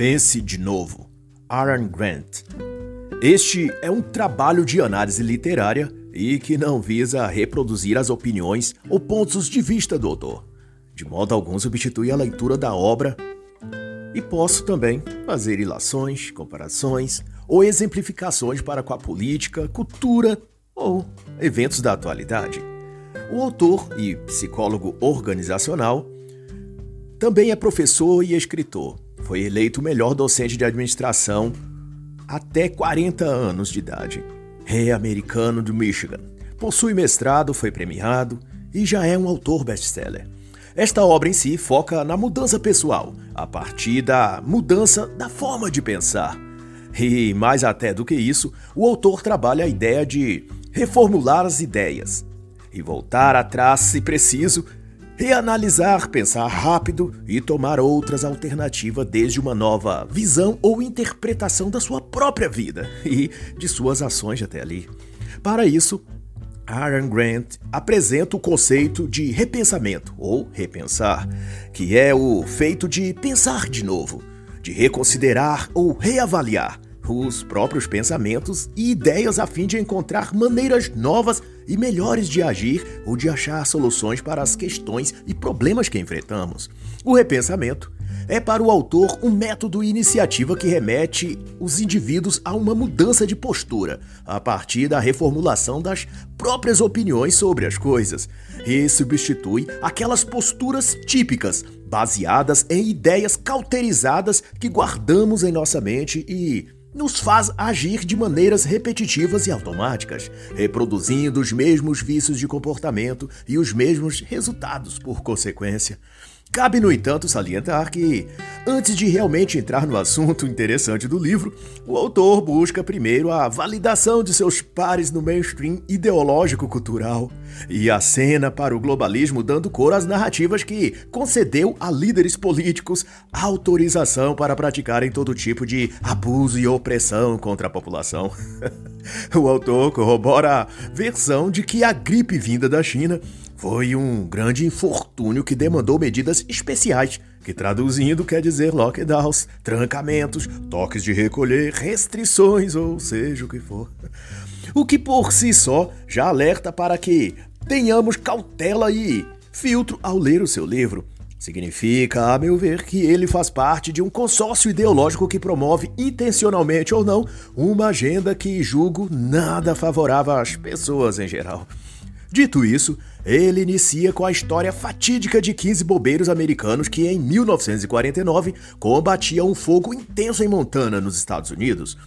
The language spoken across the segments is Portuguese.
Pense de novo. Aaron Grant. Este é um trabalho de análise literária e que não visa reproduzir as opiniões ou pontos de vista do autor. De modo algum substitui a leitura da obra e posso também fazer ilações, comparações ou exemplificações para com a política, cultura ou eventos da atualidade. O autor e psicólogo organizacional também é professor e escritor. Foi eleito o melhor docente de administração até 40 anos de idade. É americano do Michigan. Possui mestrado, foi premiado e já é um autor best-seller. Esta obra em si foca na mudança pessoal, a partir da mudança da forma de pensar. E mais até do que isso, o autor trabalha a ideia de reformular as ideias e voltar atrás se preciso, reanalisar, pensar rápido e tomar outras alternativas desde uma nova visão ou interpretação da sua própria vida e de suas ações até ali. Para isso, Aaron Grant apresenta o conceito de repensamento ou repensar, que é o feito de pensar de novo, de reconsiderar ou reavaliar os próprios pensamentos e ideias a fim de encontrar maneiras novas e melhores de agir ou de achar soluções para as questões e problemas que enfrentamos. O repensamento é para o autor um método e iniciativa que remete os indivíduos a uma mudança de postura, a partir da reformulação das próprias opiniões sobre as coisas, e substitui aquelas posturas típicas, baseadas em ideias cauterizadas que guardamos em nossa mente e nos faz agir de maneiras repetitivas e automáticas, reproduzindo os mesmos vícios de comportamento e os mesmos resultados por consequência. Cabe, no entanto, salientar que, antes de realmente entrar no assunto interessante do livro, o autor busca primeiro a validação de seus pares no mainstream ideológico-cultural e acena para o globalismo dando cor às narrativas que concedeu a líderes políticos autorização para praticarem todo tipo de abuso e opressão contra a população. o autor corrobora a versão de que a gripe vinda da China foi um grande infortúnio que demandou medidas especiais, que traduzindo quer dizer lockdowns, trancamentos, toques de recolher, restrições, ou seja o que for. O que por si só já alerta para que tenhamos cautela e filtro ao ler o seu livro. Significa, a meu ver, que ele faz parte de um consórcio ideológico que promove, intencionalmente ou não, uma agenda que julgo nada favorável às pessoas em geral. Dito isso, ele inicia com a história fatídica de 15 bobeiros americanos que, em 1949, combatiam um fogo intenso em Montana, nos Estados Unidos.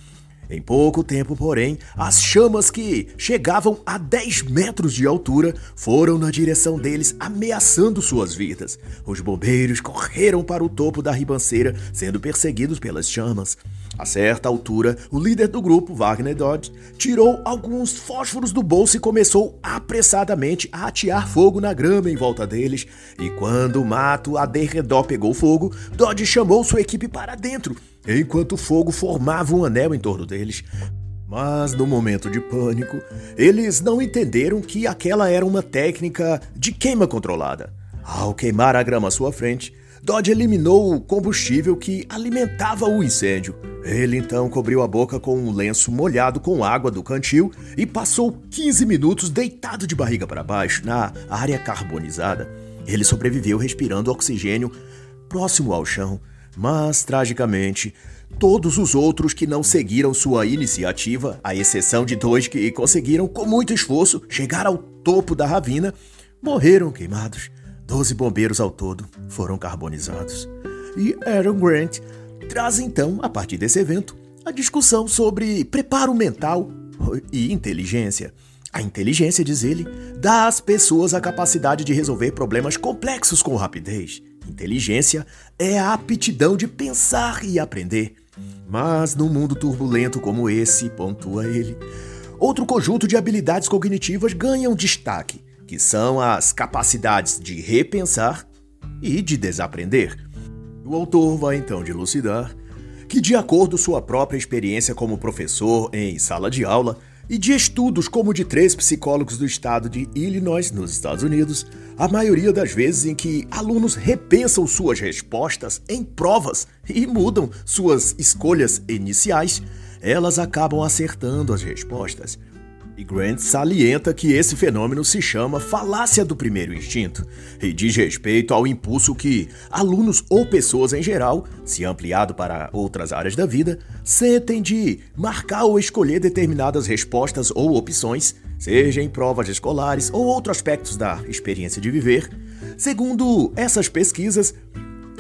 Em pouco tempo, porém, as chamas que chegavam a 10 metros de altura foram na direção deles, ameaçando suas vidas. Os bombeiros correram para o topo da ribanceira, sendo perseguidos pelas chamas. A certa altura, o líder do grupo, Wagner Dodge, tirou alguns fósforos do bolso e começou apressadamente a atear fogo na grama em volta deles. E quando o mato a derredor pegou fogo, Dodge chamou sua equipe para dentro, enquanto o fogo formava um anel em torno deles. Mas no momento de pânico, eles não entenderam que aquela era uma técnica de queima controlada. Ao queimar a grama à sua frente, Dodge eliminou o combustível que alimentava o incêndio. Ele então cobriu a boca com um lenço molhado com água do cantil e passou 15 minutos deitado de barriga para baixo na área carbonizada. Ele sobreviveu respirando oxigênio próximo ao chão, mas tragicamente, todos os outros que não seguiram sua iniciativa, à exceção de dois que conseguiram com muito esforço chegar ao topo da ravina, morreram queimados. Doze bombeiros ao todo foram carbonizados. E Aaron Grant traz então, a partir desse evento, a discussão sobre preparo mental e inteligência. A inteligência, diz ele, dá às pessoas a capacidade de resolver problemas complexos com rapidez. Inteligência é a aptidão de pensar e aprender. Mas num mundo turbulento como esse, pontua ele, outro conjunto de habilidades cognitivas ganham destaque que são as capacidades de repensar e de desaprender. O autor vai então dilucidar que, de acordo com sua própria experiência como professor em sala de aula, e de estudos como de três psicólogos do estado de Illinois, nos Estados Unidos, a maioria das vezes em que alunos repensam suas respostas em provas e mudam suas escolhas iniciais, elas acabam acertando as respostas. E Grant salienta que esse fenômeno se chama falácia do primeiro instinto e diz respeito ao impulso que alunos ou pessoas em geral, se ampliado para outras áreas da vida, sentem de marcar ou escolher determinadas respostas ou opções, seja em provas escolares ou outros aspectos da experiência de viver. Segundo essas pesquisas,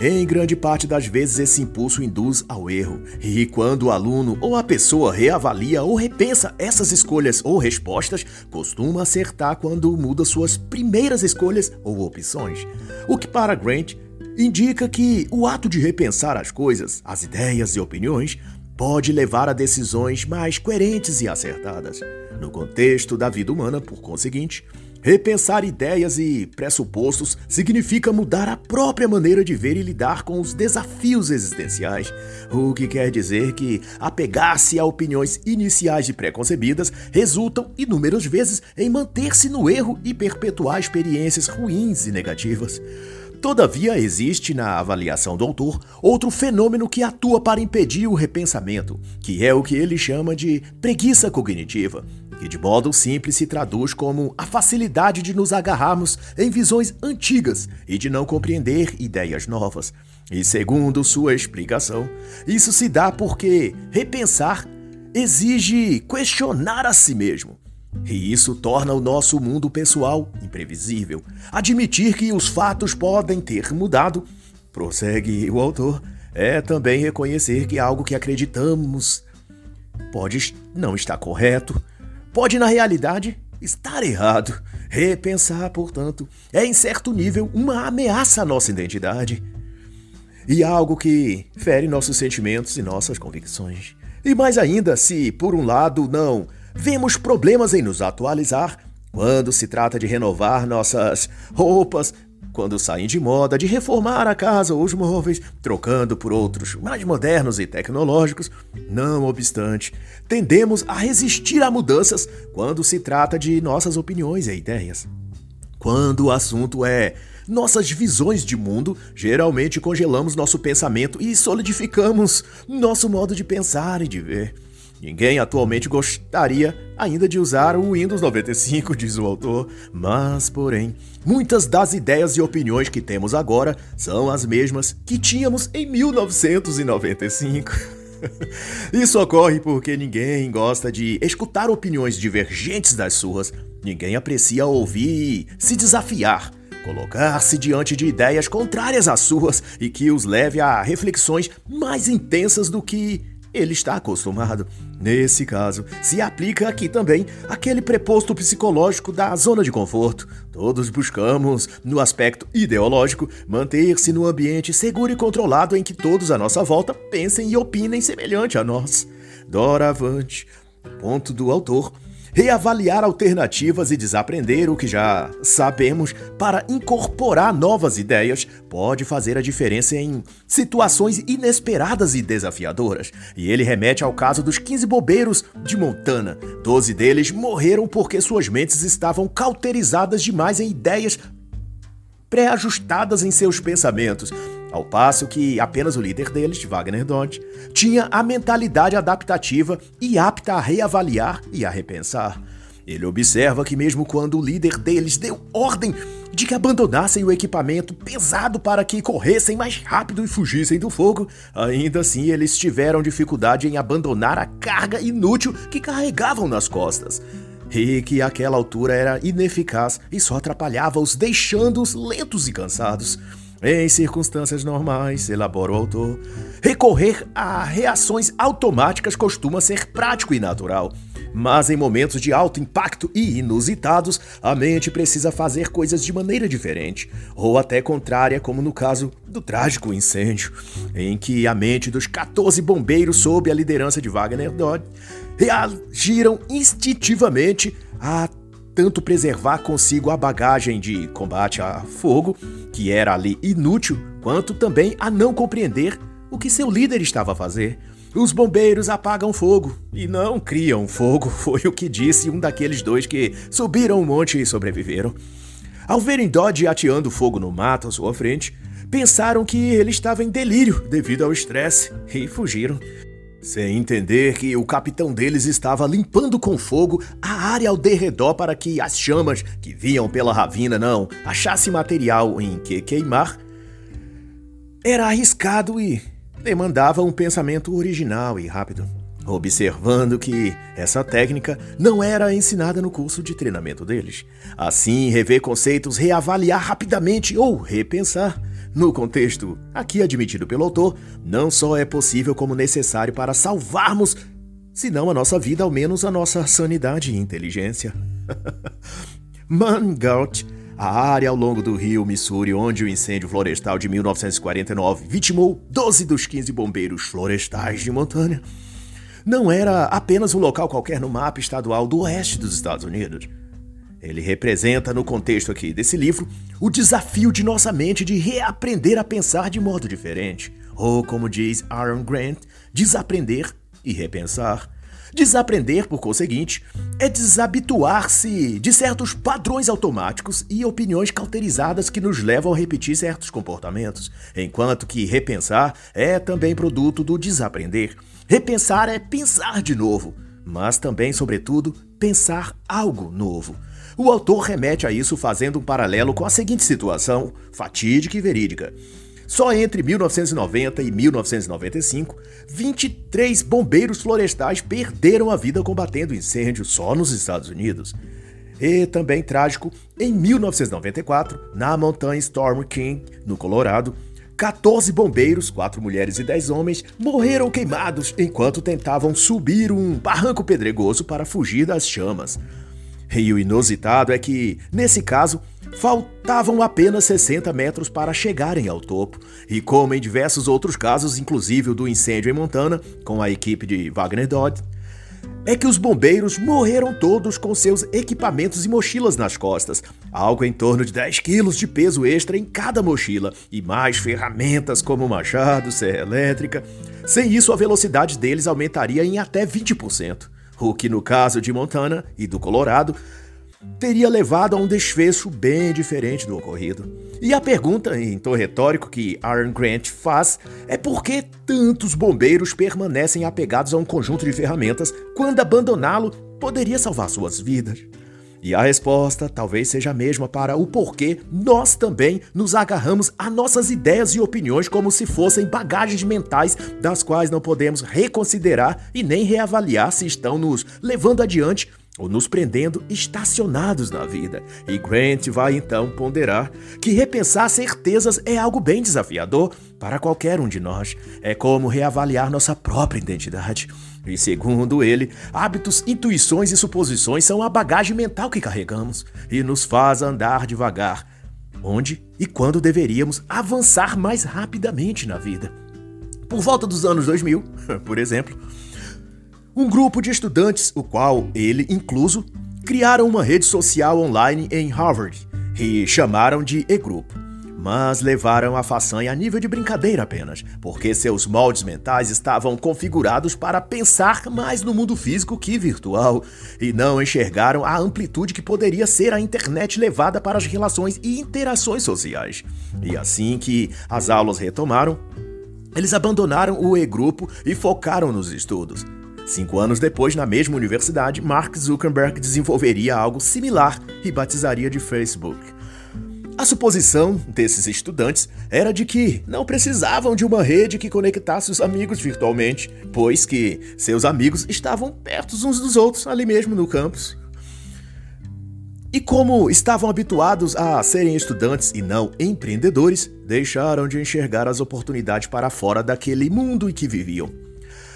em grande parte das vezes, esse impulso induz ao erro, e quando o aluno ou a pessoa reavalia ou repensa essas escolhas ou respostas, costuma acertar quando muda suas primeiras escolhas ou opções. O que, para Grant, indica que o ato de repensar as coisas, as ideias e opiniões pode levar a decisões mais coerentes e acertadas. No contexto da vida humana, por conseguinte, Repensar ideias e pressupostos significa mudar a própria maneira de ver e lidar com os desafios existenciais, o que quer dizer que apegar-se a opiniões iniciais e preconcebidas resultam inúmeras vezes em manter-se no erro e perpetuar experiências ruins e negativas. Todavia, existe na avaliação do autor outro fenômeno que atua para impedir o repensamento, que é o que ele chama de preguiça cognitiva, que de modo simples se traduz como a facilidade de nos agarrarmos em visões antigas e de não compreender ideias novas. E segundo sua explicação, isso se dá porque repensar exige questionar a si mesmo. E isso torna o nosso mundo pessoal imprevisível. Admitir que os fatos podem ter mudado, prossegue o autor, é também reconhecer que algo que acreditamos pode não estar correto pode, na realidade, estar errado. Repensar, portanto, é em certo nível uma ameaça à nossa identidade e algo que fere nossos sentimentos e nossas convicções. E mais ainda, se, por um lado, não vemos problemas em nos atualizar, quando se trata de renovar nossas roupas, quando saem de moda, de reformar a casa ou os móveis, trocando por outros mais modernos e tecnológicos. Não obstante, tendemos a resistir a mudanças quando se trata de nossas opiniões e ideias. Quando o assunto é nossas visões de mundo, geralmente congelamos nosso pensamento e solidificamos nosso modo de pensar e de ver. Ninguém atualmente gostaria ainda de usar o Windows 95, diz o autor, mas, porém, muitas das ideias e opiniões que temos agora são as mesmas que tínhamos em 1995. Isso ocorre porque ninguém gosta de escutar opiniões divergentes das suas, ninguém aprecia ouvir se desafiar colocar-se diante de ideias contrárias às suas e que os leve a reflexões mais intensas do que ele está acostumado. Nesse caso, se aplica aqui também aquele preposto psicológico da zona de conforto. Todos buscamos, no aspecto ideológico, manter-se no ambiente seguro e controlado em que todos à nossa volta pensem e opinem semelhante a nós. Doravante, ponto do autor, reavaliar alternativas e desaprender o que já sabemos para incorporar novas ideias pode fazer a diferença em situações inesperadas e desafiadoras. E ele remete ao caso dos 15 bobeiros de Montana. Doze deles morreram porque suas mentes estavam cauterizadas demais em ideias pré-ajustadas em seus pensamentos ao passo que apenas o líder deles, Wagner Dodge, tinha a mentalidade adaptativa e apta a reavaliar e a repensar. Ele observa que, mesmo quando o líder deles deu ordem de que abandonassem o equipamento pesado para que corressem mais rápido e fugissem do fogo, ainda assim eles tiveram dificuldade em abandonar a carga inútil que carregavam nas costas. E que aquela altura era ineficaz e só atrapalhava-os, deixando-os lentos e cansados. Em circunstâncias normais, elabora o autor, recorrer a reações automáticas costuma ser prático e natural. Mas em momentos de alto impacto e inusitados, a mente precisa fazer coisas de maneira diferente, ou até contrária, como no caso do trágico incêndio, em que a mente dos 14 bombeiros, sob a liderança de Wagner Dodd, reagiram instintivamente a tanto preservar consigo a bagagem de combate a fogo, que era ali inútil, quanto também a não compreender o que seu líder estava a fazer. Os bombeiros apagam fogo e não criam fogo, foi o que disse um daqueles dois que subiram o monte e sobreviveram. Ao verem Dodge ateando fogo no mato à sua frente, pensaram que ele estava em delírio devido ao estresse e fugiram. Sem entender que o capitão deles estava limpando com fogo a área ao derredor para que as chamas que vinham pela ravina não achassem material em que queimar, era arriscado e demandava um pensamento original e rápido, observando que essa técnica não era ensinada no curso de treinamento deles. Assim, rever conceitos, reavaliar rapidamente ou repensar no contexto aqui admitido pelo autor, não só é possível como necessário para salvarmos, se não a nossa vida, ao menos a nossa sanidade e inteligência. Mangout, a área ao longo do rio Missouri onde o incêndio florestal de 1949 vitimou 12 dos 15 bombeiros florestais de Montana, não era apenas um local qualquer no mapa estadual do oeste dos Estados Unidos. Ele representa, no contexto aqui desse livro, o desafio de nossa mente de reaprender a pensar de modo diferente. Ou, como diz Aaron Grant, desaprender e repensar. Desaprender, por conseguinte, é desabituar-se de certos padrões automáticos e opiniões cauterizadas que nos levam a repetir certos comportamentos, enquanto que repensar é também produto do desaprender. Repensar é pensar de novo, mas também, sobretudo, pensar algo novo. O autor remete a isso fazendo um paralelo com a seguinte situação, fatídica e verídica. Só entre 1990 e 1995, 23 bombeiros florestais perderam a vida combatendo incêndios só nos Estados Unidos. E também trágico, em 1994, na montanha Storm King, no Colorado, 14 bombeiros, 4 mulheres e 10 homens, morreram queimados enquanto tentavam subir um barranco pedregoso para fugir das chamas. E o inusitado é que, nesse caso, faltavam apenas 60 metros para chegarem ao topo. E como em diversos outros casos, inclusive o do incêndio em Montana, com a equipe de Wagner Dodd, é que os bombeiros morreram todos com seus equipamentos e mochilas nas costas, algo em torno de 10 quilos de peso extra em cada mochila, e mais ferramentas como machado, serra elétrica. Sem isso, a velocidade deles aumentaria em até 20% o que no caso de Montana e do Colorado teria levado a um desfecho bem diferente do ocorrido. E a pergunta, em tom retórico, que Aaron Grant faz é por que tantos bombeiros permanecem apegados a um conjunto de ferramentas quando abandoná-lo poderia salvar suas vidas? E a resposta talvez seja a mesma para o porquê nós também nos agarramos a nossas ideias e opiniões como se fossem bagagens mentais das quais não podemos reconsiderar e nem reavaliar se estão nos levando adiante ou nos prendendo estacionados na vida. E Grant vai então ponderar que repensar certezas é algo bem desafiador para qualquer um de nós. É como reavaliar nossa própria identidade. E segundo ele, hábitos, intuições e suposições são a bagagem mental que carregamos e nos faz andar devagar, onde e quando deveríamos avançar mais rapidamente na vida. Por volta dos anos 2000, por exemplo, um grupo de estudantes, o qual ele incluso, criaram uma rede social online em Harvard e chamaram de E-Grupo mas levaram a façanha a nível de brincadeira apenas, porque seus moldes mentais estavam configurados para pensar mais no mundo físico que virtual, e não enxergaram a amplitude que poderia ser a internet levada para as relações e interações sociais. E assim que as aulas retomaram, eles abandonaram o E-Grupo e focaram nos estudos. Cinco anos depois, na mesma universidade, Mark Zuckerberg desenvolveria algo similar e batizaria de Facebook. A suposição desses estudantes era de que não precisavam de uma rede que conectasse os amigos virtualmente, pois que seus amigos estavam perto uns dos outros ali mesmo no campus. E como estavam habituados a serem estudantes e não empreendedores, deixaram de enxergar as oportunidades para fora daquele mundo em que viviam.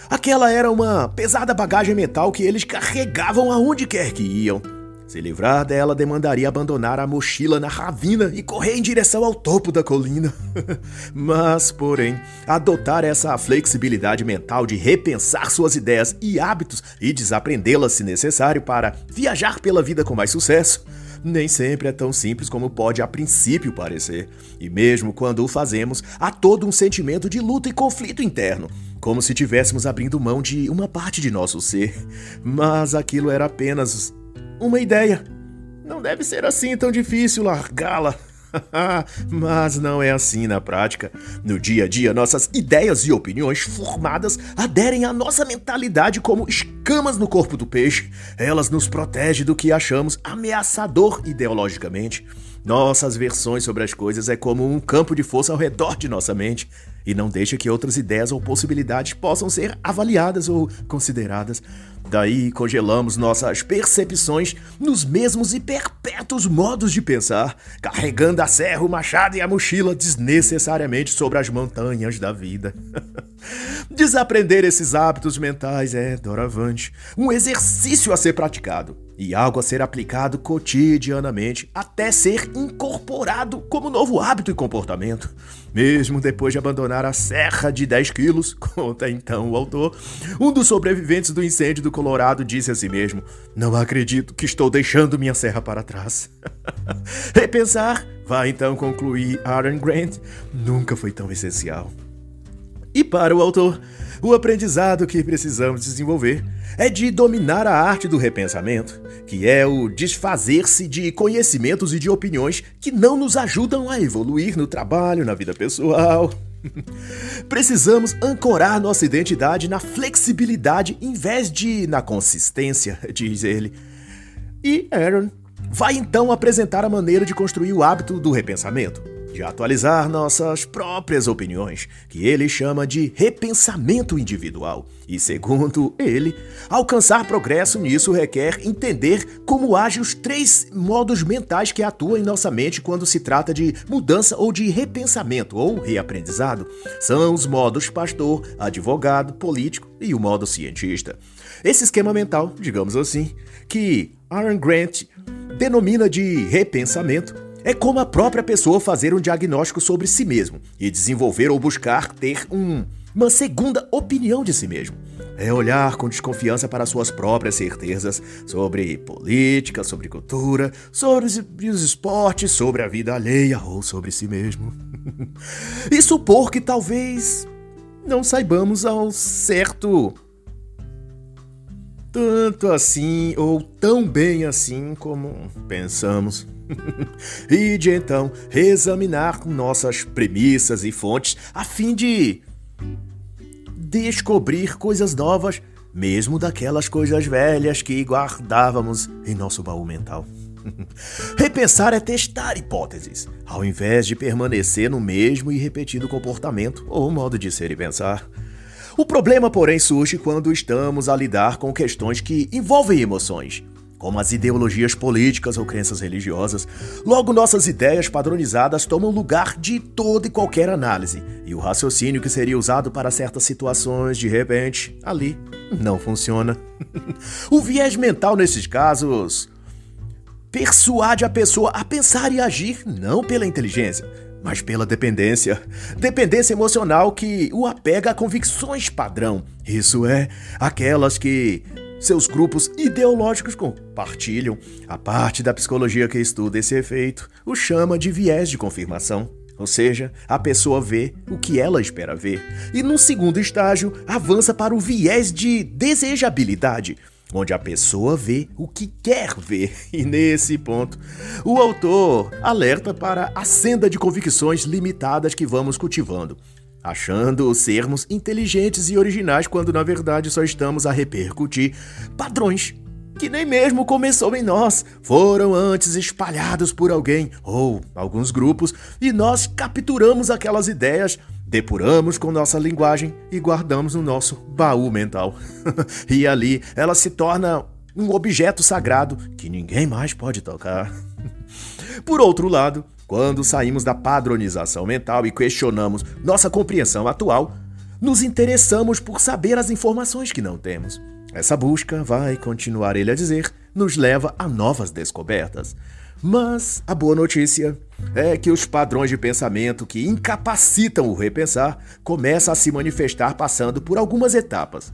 Aquela era uma pesada bagagem mental que eles carregavam aonde quer que iam. Se livrar dela demandaria abandonar a mochila na ravina e correr em direção ao topo da colina. Mas, porém, adotar essa flexibilidade mental de repensar suas ideias e hábitos e desaprendê-las se necessário para viajar pela vida com mais sucesso nem sempre é tão simples como pode a princípio parecer. E mesmo quando o fazemos, há todo um sentimento de luta e conflito interno, como se tivéssemos abrindo mão de uma parte de nosso ser. Mas aquilo era apenas uma ideia. Não deve ser assim tão difícil largá-la. Mas não é assim na prática. No dia a dia, nossas ideias e opiniões formadas aderem à nossa mentalidade como escamas no corpo do peixe. Elas nos protegem do que achamos ameaçador ideologicamente. Nossas versões sobre as coisas é como um campo de força ao redor de nossa mente e não deixa que outras ideias ou possibilidades possam ser avaliadas ou consideradas. Daí congelamos nossas percepções nos mesmos e perpétuos modos de pensar, carregando a serra, o machado e a mochila desnecessariamente sobre as montanhas da vida. Desaprender esses hábitos mentais é, doravante, um exercício a ser praticado e algo a ser aplicado cotidianamente até ser incorporado como novo hábito e comportamento. Mesmo depois de abandonar a serra de 10 quilos, conta então o autor, um dos sobreviventes do incêndio do Colorado disse a si mesmo: Não acredito que estou deixando minha serra para trás. Repensar, vai então concluir Aaron Grant, nunca foi tão essencial. E para o autor, o aprendizado que precisamos desenvolver é de dominar a arte do repensamento, que é o desfazer-se de conhecimentos e de opiniões que não nos ajudam a evoluir no trabalho, na vida pessoal. Precisamos ancorar nossa identidade na flexibilidade em vez de na consistência, diz ele. E Aaron vai então apresentar a maneira de construir o hábito do repensamento de atualizar nossas próprias opiniões, que ele chama de repensamento individual. E segundo ele, alcançar progresso nisso requer entender como agem os três modos mentais que atuam em nossa mente quando se trata de mudança ou de repensamento ou reaprendizado. São os modos pastor, advogado, político e o modo cientista. Esse esquema mental, digamos assim, que Aaron Grant denomina de repensamento, é como a própria pessoa fazer um diagnóstico sobre si mesmo e desenvolver ou buscar ter um, uma segunda opinião de si mesmo. É olhar com desconfiança para suas próprias certezas sobre política, sobre cultura, sobre os esportes, sobre a vida alheia ou sobre si mesmo. e supor que talvez não saibamos ao certo tanto assim ou tão bem assim como pensamos. e de então reexaminar nossas premissas e fontes a fim de descobrir coisas novas, mesmo daquelas coisas velhas que guardávamos em nosso baú mental. Repensar é testar hipóteses, ao invés de permanecer no mesmo e repetido comportamento ou modo de ser e pensar. O problema, porém, surge quando estamos a lidar com questões que envolvem emoções como as ideologias políticas ou crenças religiosas, logo nossas ideias padronizadas tomam lugar de toda e qualquer análise, e o raciocínio que seria usado para certas situações, de repente, ali, não funciona. o viés mental nesses casos persuade a pessoa a pensar e agir não pela inteligência, mas pela dependência. Dependência emocional que o apega a convicções padrão. Isso é, aquelas que seus grupos ideológicos compartilham. A parte da psicologia que estuda esse efeito o chama de viés de confirmação. Ou seja, a pessoa vê o que ela espera ver. E no segundo estágio, avança para o viés de desejabilidade, onde a pessoa vê o que quer ver. E nesse ponto, o autor alerta para a senda de convicções limitadas que vamos cultivando achando sermos inteligentes e originais quando na verdade só estamos a repercutir padrões que nem mesmo começou em nós, foram antes espalhados por alguém ou alguns grupos e nós capturamos aquelas ideias, depuramos com nossa linguagem e guardamos no nosso baú mental. e ali ela se torna um objeto sagrado que ninguém mais pode tocar. por outro lado, quando saímos da padronização mental e questionamos nossa compreensão atual, nos interessamos por saber as informações que não temos. Essa busca, vai continuar ele a dizer, nos leva a novas descobertas. Mas a boa notícia é que os padrões de pensamento que incapacitam o repensar começam a se manifestar passando por algumas etapas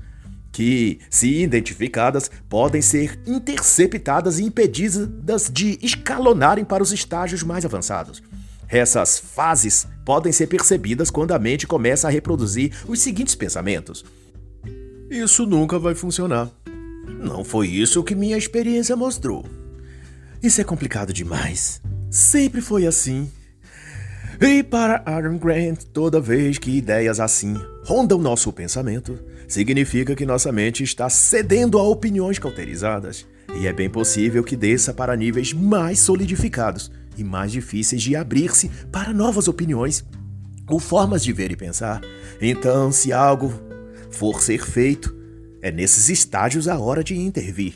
que, se identificadas, podem ser interceptadas e impedidas de escalonarem para os estágios mais avançados. Essas fases podem ser percebidas quando a mente começa a reproduzir os seguintes pensamentos: Isso nunca vai funcionar. Não foi isso que minha experiência mostrou. Isso é complicado demais. Sempre foi assim. E para Aaron Grant, toda vez que ideias assim rondam nosso pensamento, significa que nossa mente está cedendo a opiniões cauterizadas. E é bem possível que desça para níveis mais solidificados e mais difíceis de abrir-se para novas opiniões ou formas de ver e pensar. Então, se algo for ser feito, é nesses estágios a hora de intervir.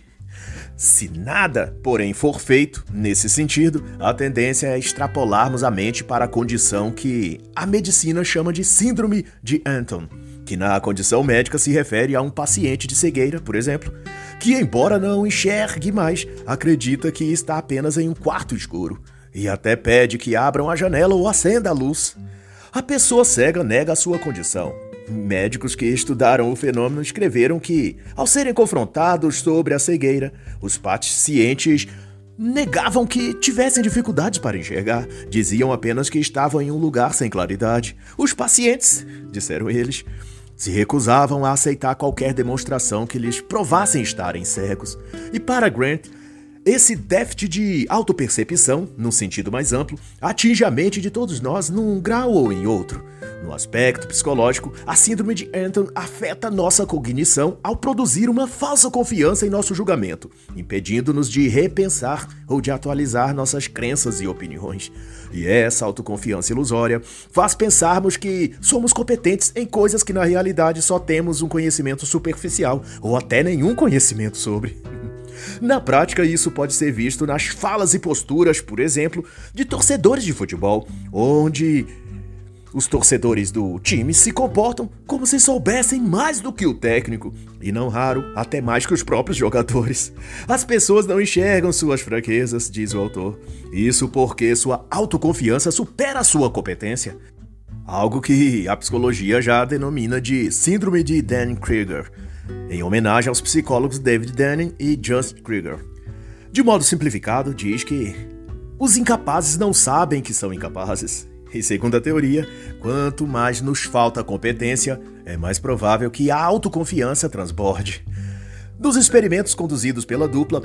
Se nada, porém, for feito nesse sentido, a tendência é extrapolarmos a mente para a condição que a medicina chama de Síndrome de Anton, que na condição médica se refere a um paciente de cegueira, por exemplo, que, embora não enxergue mais, acredita que está apenas em um quarto escuro e até pede que abram a janela ou acenda a luz. A pessoa cega nega a sua condição, Médicos que estudaram o fenômeno escreveram que, ao serem confrontados sobre a cegueira, os pacientes negavam que tivessem dificuldades para enxergar, diziam apenas que estavam em um lugar sem claridade. Os pacientes, disseram eles, se recusavam a aceitar qualquer demonstração que lhes provassem estarem cegos. E para Grant, esse déficit de autopercepção, num sentido mais amplo, atinge a mente de todos nós num grau ou em outro. No aspecto psicológico, a síndrome de Anton afeta nossa cognição ao produzir uma falsa confiança em nosso julgamento, impedindo-nos de repensar ou de atualizar nossas crenças e opiniões. E essa autoconfiança ilusória faz pensarmos que somos competentes em coisas que na realidade só temos um conhecimento superficial ou até nenhum conhecimento sobre. Na prática, isso pode ser visto nas falas e posturas, por exemplo, de torcedores de futebol, onde os torcedores do time se comportam como se soubessem mais do que o técnico, e não raro, até mais que os próprios jogadores. As pessoas não enxergam suas fraquezas, diz o autor. Isso porque sua autoconfiança supera a sua competência. Algo que a psicologia já denomina de Síndrome de Dunning-Kruger em homenagem aos psicólogos David Denning e Just Krieger. De modo simplificado, diz que os incapazes não sabem que são incapazes. E segundo a teoria, quanto mais nos falta competência, é mais provável que a autoconfiança transborde. Dos experimentos conduzidos pela dupla,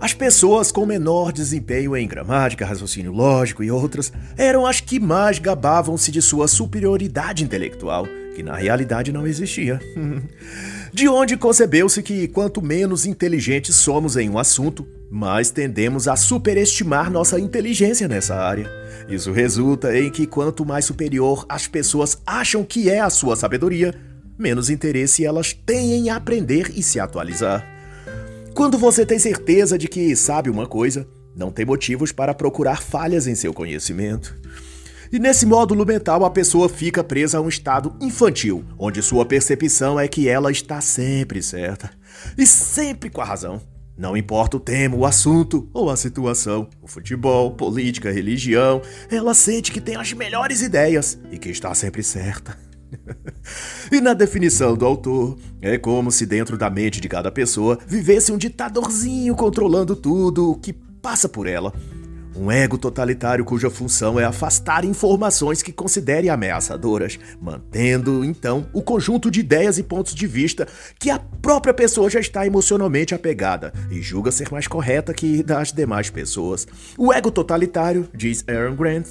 as pessoas com menor desempenho em gramática, raciocínio lógico e outras eram as que mais gabavam-se de sua superioridade intelectual, que na realidade não existia. De onde concebeu-se que quanto menos inteligentes somos em um assunto, mais tendemos a superestimar nossa inteligência nessa área. Isso resulta em que quanto mais superior as pessoas acham que é a sua sabedoria, menos interesse elas têm em aprender e se atualizar. Quando você tem certeza de que sabe uma coisa, não tem motivos para procurar falhas em seu conhecimento. E nesse módulo mental, a pessoa fica presa a um estado infantil, onde sua percepção é que ela está sempre certa e sempre com a razão. Não importa o tema, o assunto ou a situação, o futebol, política, religião, ela sente que tem as melhores ideias e que está sempre certa. e na definição do autor, é como se dentro da mente de cada pessoa vivesse um ditadorzinho controlando tudo o que passa por ela um ego totalitário cuja função é afastar informações que considere ameaçadoras, mantendo então o conjunto de ideias e pontos de vista que a própria pessoa já está emocionalmente apegada e julga ser mais correta que das demais pessoas. O ego totalitário, diz Aaron Grant,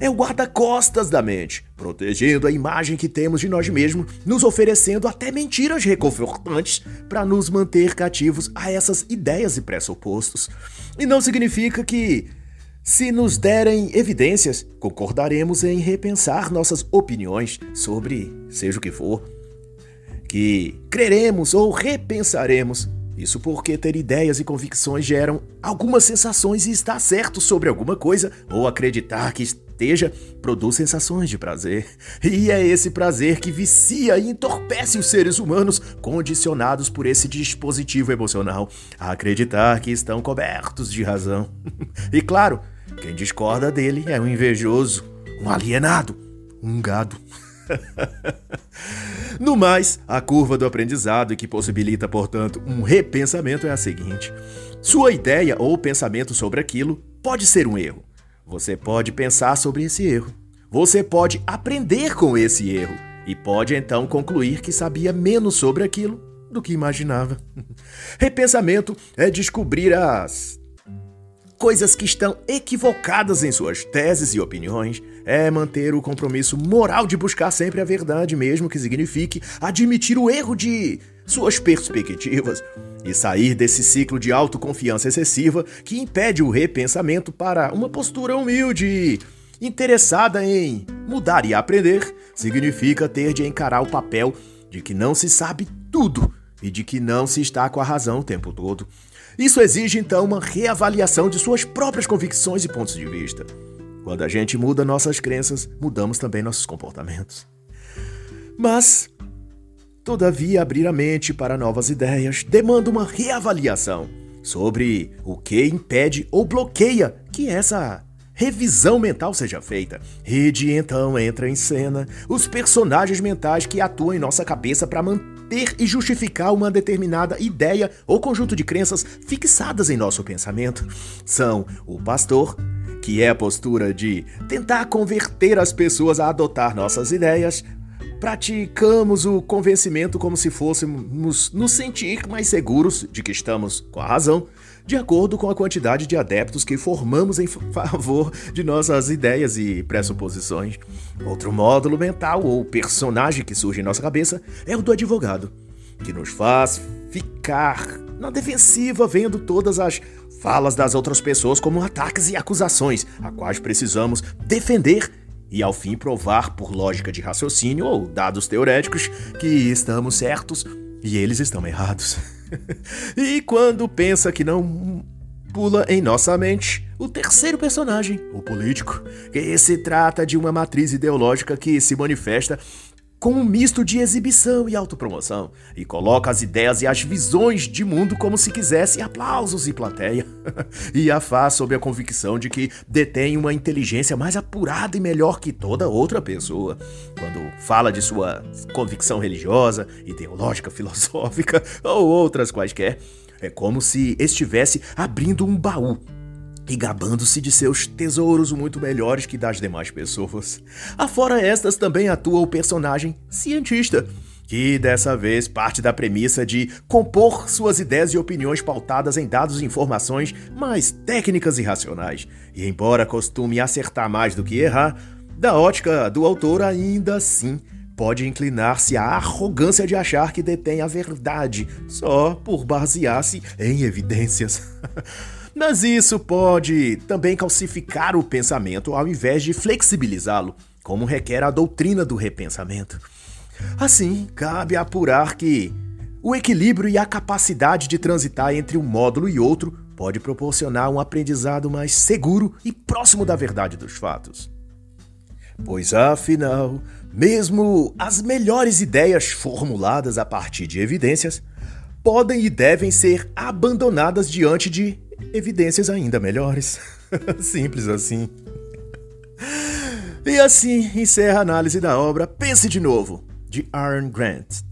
é o guarda-costas da mente, protegendo a imagem que temos de nós mesmos, nos oferecendo até mentiras reconfortantes para nos manter cativos a essas ideias e pressupostos. E não significa que se nos derem evidências, concordaremos em repensar nossas opiniões sobre seja o que for. Que creremos ou repensaremos. Isso porque ter ideias e convicções geram algumas sensações e estar certo sobre alguma coisa ou acreditar que esteja produz sensações de prazer. E é esse prazer que vicia e entorpece os seres humanos condicionados por esse dispositivo emocional a acreditar que estão cobertos de razão. e claro, quem discorda dele é um invejoso, um alienado, um gado. no mais, a curva do aprendizado que possibilita, portanto, um repensamento é a seguinte: sua ideia ou pensamento sobre aquilo pode ser um erro. Você pode pensar sobre esse erro. Você pode aprender com esse erro e pode então concluir que sabia menos sobre aquilo do que imaginava. Repensamento é descobrir as coisas que estão equivocadas em suas teses e opiniões, é manter o compromisso moral de buscar sempre a verdade, mesmo que signifique admitir o erro de suas perspectivas e sair desse ciclo de autoconfiança excessiva que impede o repensamento para uma postura humilde interessada em mudar e aprender, significa ter de encarar o papel de que não se sabe tudo e de que não se está com a razão o tempo todo. Isso exige então uma reavaliação de suas próprias convicções e pontos de vista. Quando a gente muda nossas crenças, mudamos também nossos comportamentos. Mas, todavia, abrir a mente para novas ideias demanda uma reavaliação sobre o que impede ou bloqueia que essa revisão mental seja feita. Rede então entra em cena os personagens mentais que atuam em nossa cabeça para manter e justificar uma determinada ideia ou conjunto de crenças fixadas em nosso pensamento. São o pastor, que é a postura de tentar converter as pessoas a adotar nossas ideias, praticamos o convencimento como se fôssemos nos sentir mais seguros de que estamos com a razão, de acordo com a quantidade de adeptos que formamos em favor de nossas ideias e pressuposições. Outro módulo mental ou personagem que surge em nossa cabeça é o do advogado, que nos faz ficar na defensiva vendo todas as falas das outras pessoas como ataques e acusações, a quais precisamos defender e ao fim provar por lógica de raciocínio ou dados teoréticos que estamos certos e eles estão errados. e quando pensa que não pula em nossa mente o terceiro personagem, o político, que se trata de uma matriz ideológica que se manifesta com um misto de exibição e autopromoção, e coloca as ideias e as visões de mundo como se quisesse aplausos e plateia, e a faz sob a convicção de que detém uma inteligência mais apurada e melhor que toda outra pessoa. Quando fala de sua convicção religiosa, ideológica, filosófica ou outras quaisquer, é como se estivesse abrindo um baú e gabando-se de seus tesouros muito melhores que das demais pessoas. Afora estas, também atua o personagem cientista, que dessa vez parte da premissa de compor suas ideias e opiniões pautadas em dados e informações mais técnicas e racionais. E embora costume acertar mais do que errar, da ótica do autor ainda assim pode inclinar-se à arrogância de achar que detém a verdade só por basear-se em evidências. Mas isso pode também calcificar o pensamento ao invés de flexibilizá-lo, como requer a doutrina do repensamento. Assim, cabe apurar que o equilíbrio e a capacidade de transitar entre um módulo e outro pode proporcionar um aprendizado mais seguro e próximo da verdade dos fatos. Pois afinal, mesmo as melhores ideias formuladas a partir de evidências podem e devem ser abandonadas diante de evidências ainda melhores. Simples assim. E assim encerra a análise da obra Pense de Novo, de Aaron Grant.